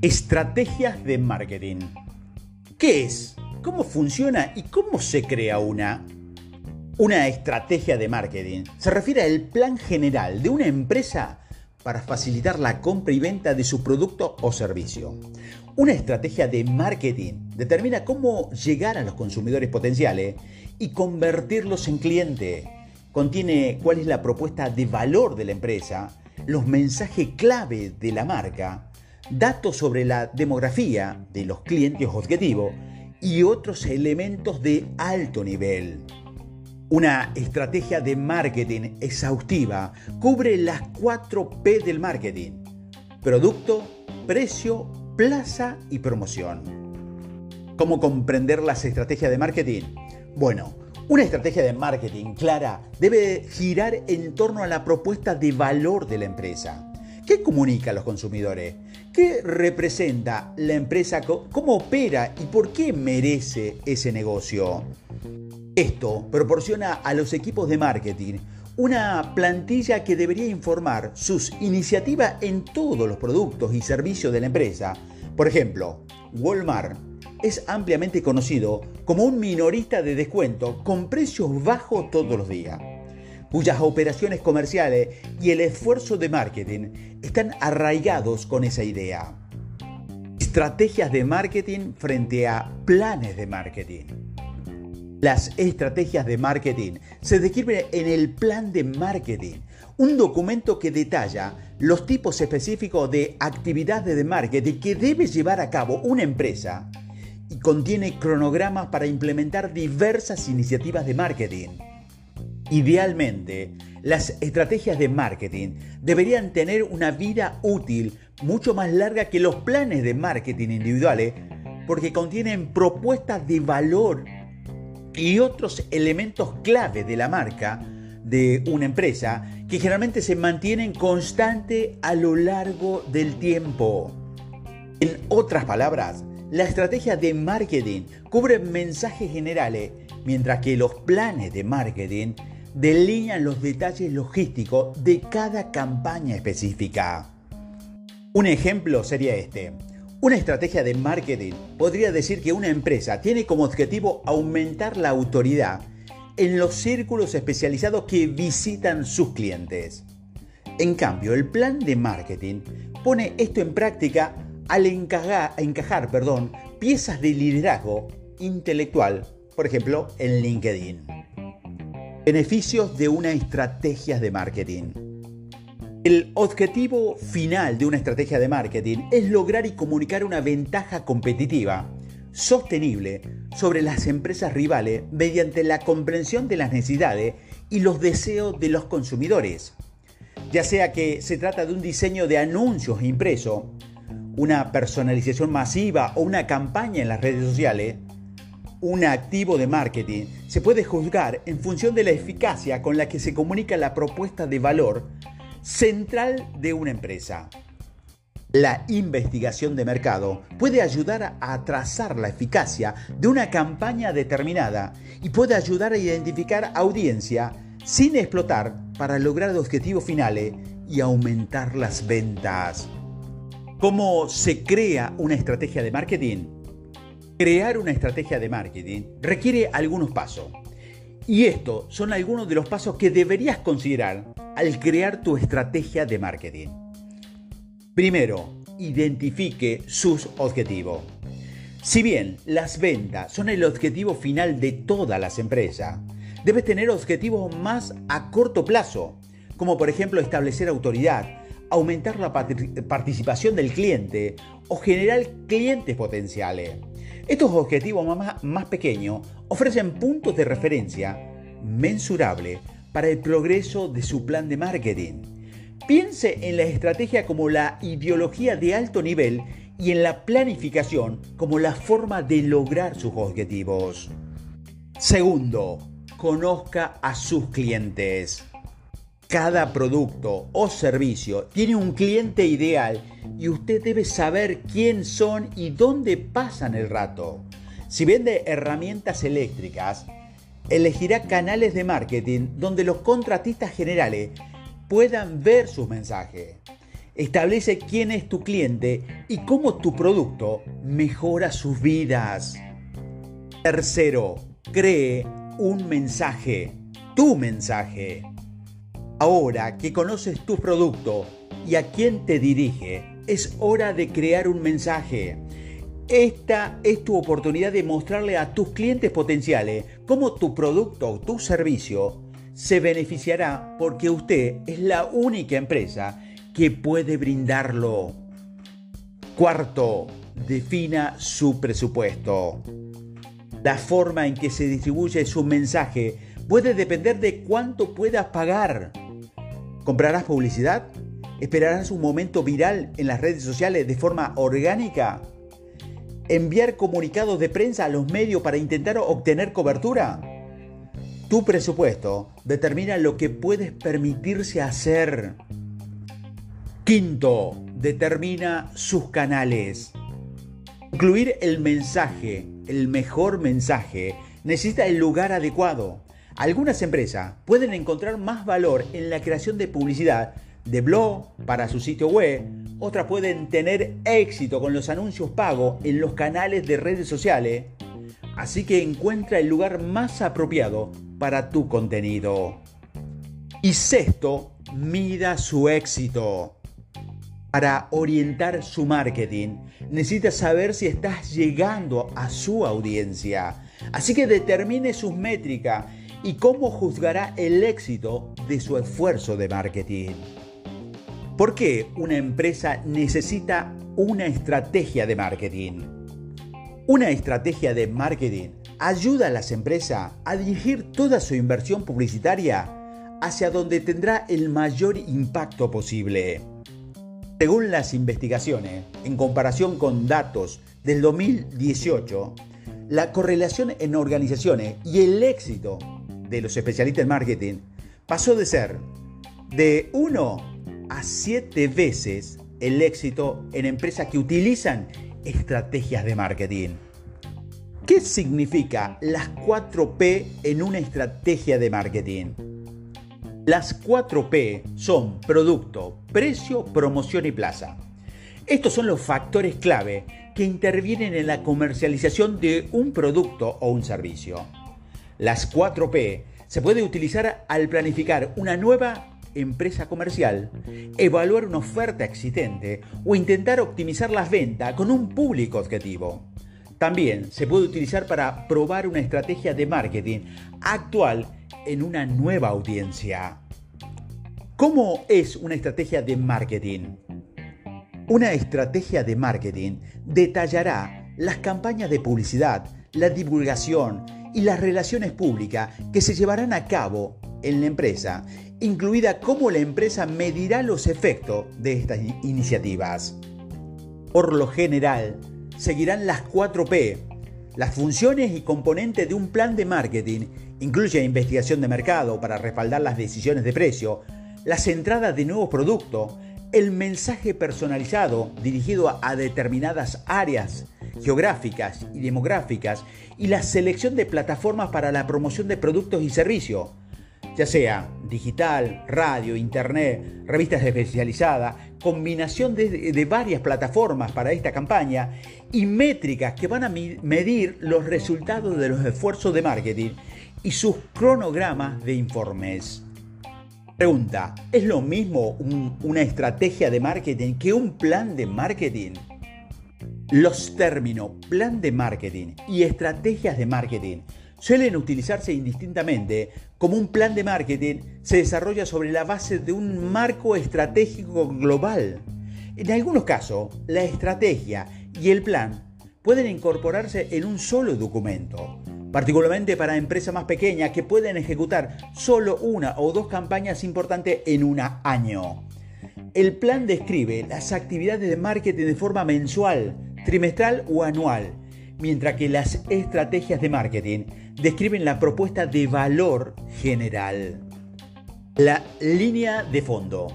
Estrategias de marketing. ¿Qué es? ¿Cómo funciona y cómo se crea una? Una estrategia de marketing se refiere al plan general de una empresa para facilitar la compra y venta de su producto o servicio. Una estrategia de marketing determina cómo llegar a los consumidores potenciales y convertirlos en cliente. Contiene cuál es la propuesta de valor de la empresa, los mensajes clave de la marca, datos sobre la demografía de los clientes objetivos y otros elementos de alto nivel. Una estrategia de marketing exhaustiva cubre las 4 P del marketing. Producto, precio, plaza y promoción. ¿Cómo comprender las estrategias de marketing? Bueno, una estrategia de marketing clara debe girar en torno a la propuesta de valor de la empresa ¿Qué comunica a los consumidores? ¿Qué representa la empresa? ¿Cómo opera y por qué merece ese negocio? Esto proporciona a los equipos de marketing una plantilla que debería informar sus iniciativas en todos los productos y servicios de la empresa. Por ejemplo, Walmart es ampliamente conocido como un minorista de descuento con precios bajos todos los días cuyas operaciones comerciales y el esfuerzo de marketing están arraigados con esa idea. Estrategias de marketing frente a planes de marketing. Las estrategias de marketing se describen en el plan de marketing, un documento que detalla los tipos específicos de actividades de marketing que debe llevar a cabo una empresa y contiene cronogramas para implementar diversas iniciativas de marketing. Idealmente, las estrategias de marketing deberían tener una vida útil mucho más larga que los planes de marketing individuales porque contienen propuestas de valor y otros elementos clave de la marca de una empresa que generalmente se mantienen constante a lo largo del tiempo. En otras palabras, la estrategia de marketing cubre mensajes generales, mientras que los planes de marketing delinean los detalles logísticos de cada campaña específica. Un ejemplo sería este. Una estrategia de marketing podría decir que una empresa tiene como objetivo aumentar la autoridad en los círculos especializados que visitan sus clientes. En cambio, el plan de marketing pone esto en práctica al encajar, encajar perdón, piezas de liderazgo intelectual, por ejemplo, en LinkedIn. Beneficios de una estrategia de marketing. El objetivo final de una estrategia de marketing es lograr y comunicar una ventaja competitiva sostenible sobre las empresas rivales mediante la comprensión de las necesidades y los deseos de los consumidores. Ya sea que se trata de un diseño de anuncios impreso, una personalización masiva o una campaña en las redes sociales, un activo de marketing se puede juzgar en función de la eficacia con la que se comunica la propuesta de valor central de una empresa. La investigación de mercado puede ayudar a trazar la eficacia de una campaña determinada y puede ayudar a identificar audiencia sin explotar para lograr objetivos finales y aumentar las ventas. ¿Cómo se crea una estrategia de marketing? Crear una estrategia de marketing requiere algunos pasos. Y estos son algunos de los pasos que deberías considerar al crear tu estrategia de marketing. Primero, identifique sus objetivos. Si bien las ventas son el objetivo final de todas las empresas, debes tener objetivos más a corto plazo, como por ejemplo establecer autoridad, aumentar la participación del cliente o generar clientes potenciales. Estos objetivos más, pequeños ofrecen puntos de referencia mensurables para el progreso de su plan de marketing. Piense en la estrategia como la ideología de alto nivel y en la planificación como la forma de lograr sus objetivos. Segundo, conozca a sus clientes. Cada producto o servicio tiene un cliente ideal y usted debe saber quién son y dónde pasan el rato. Si vende herramientas eléctricas, elegirá canales de marketing donde los contratistas generales puedan ver sus mensajes. Establece quién es tu cliente y cómo tu producto mejora sus vidas. Tercero, cree un mensaje, tu mensaje. Ahora que conoces tu producto y a quién te dirige, es hora de crear un mensaje. Esta es tu oportunidad de mostrarle a tus clientes potenciales cómo tu producto o tu servicio se beneficiará porque usted es la única empresa que puede brindarlo. Cuarto, defina su presupuesto. La forma en que se distribuye su mensaje puede depender de cuánto puedas pagar. ¿Comprarás publicidad? ¿Esperarás un momento viral en las redes sociales de forma orgánica? ¿Enviar comunicados de prensa a los medios para intentar obtener cobertura? Tu presupuesto determina lo que puedes permitirse hacer. Quinto, determina sus canales. Incluir el mensaje, el mejor mensaje, necesita el lugar adecuado. Algunas empresas pueden encontrar más valor en la creación de publicidad de blog para su sitio web, otras pueden tener éxito con los anuncios pagos en los canales de redes sociales, así que encuentra el lugar más apropiado para tu contenido. Y sexto, mida su éxito. Para orientar su marketing, necesitas saber si estás llegando a su audiencia. Así que determine sus métricas y cómo juzgará el éxito de su esfuerzo de marketing. ¿Por qué una empresa necesita una estrategia de marketing? Una estrategia de marketing ayuda a las empresas a dirigir toda su inversión publicitaria hacia donde tendrá el mayor impacto posible. Según las investigaciones, en comparación con datos del 2018, la correlación en organizaciones y el éxito de los especialistas en marketing pasó de ser de 1 a 7 veces el éxito en empresas que utilizan estrategias de marketing. ¿Qué significa las 4P en una estrategia de marketing? Las 4P son producto, precio, promoción y plaza. Estos son los factores clave que intervienen en la comercialización de un producto o un servicio. Las 4P se puede utilizar al planificar una nueva empresa comercial, evaluar una oferta existente o intentar optimizar las ventas con un público objetivo. También se puede utilizar para probar una estrategia de marketing actual en una nueva audiencia. ¿Cómo es una estrategia de marketing? Una estrategia de marketing detallará las campañas de publicidad, la divulgación y las relaciones públicas que se llevarán a cabo en la empresa, incluida cómo la empresa medirá los efectos de estas iniciativas. Por lo general, seguirán las 4P, las funciones y componentes de un plan de marketing incluye investigación de mercado para respaldar las decisiones de precio, las entradas de nuevos productos, el mensaje personalizado dirigido a, determinadas áreas geográficas y demográficas y la selección de plataformas para la promoción de productos y servicios ya sea digital, radio, internet, revistas especializadas, combinación de, varias plataformas para esta campaña y métricas que van a medir los resultados de los esfuerzos de marketing y sus cronogramas de informes. Pregunta, ¿es lo mismo una estrategia de marketing que un plan de marketing? Los términos plan de marketing y estrategias de marketing suelen utilizarse indistintamente como un plan de marketing se desarrolla sobre la base de un marco estratégico global. En algunos casos, la estrategia y el plan pueden incorporarse en un solo documento, particularmente para empresas más pequeñas que pueden ejecutar solo una o dos campañas importantes en un año. El plan describe las actividades de marketing de forma mensual, trimestral o anual mientras que las estrategias de marketing describen la propuesta de valor general. La línea de fondo.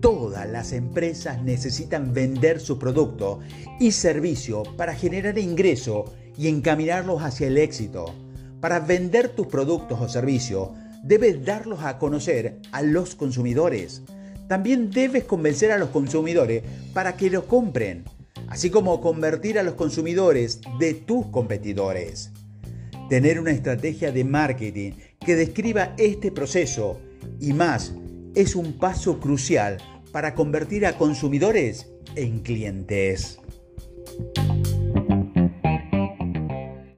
Todas las empresas necesitan vender su producto y servicio para generar ingreso y encaminarlos hacia el éxito. Para vender tus productos o servicios, debes darlos a conocer a los consumidores. también debes convencer a los consumidores para que lo compren, así como convertir a los consumidores de tus competidores. Tener una estrategia de marketing que describa este proceso y más es un paso crucial para convertir a consumidores en clientes.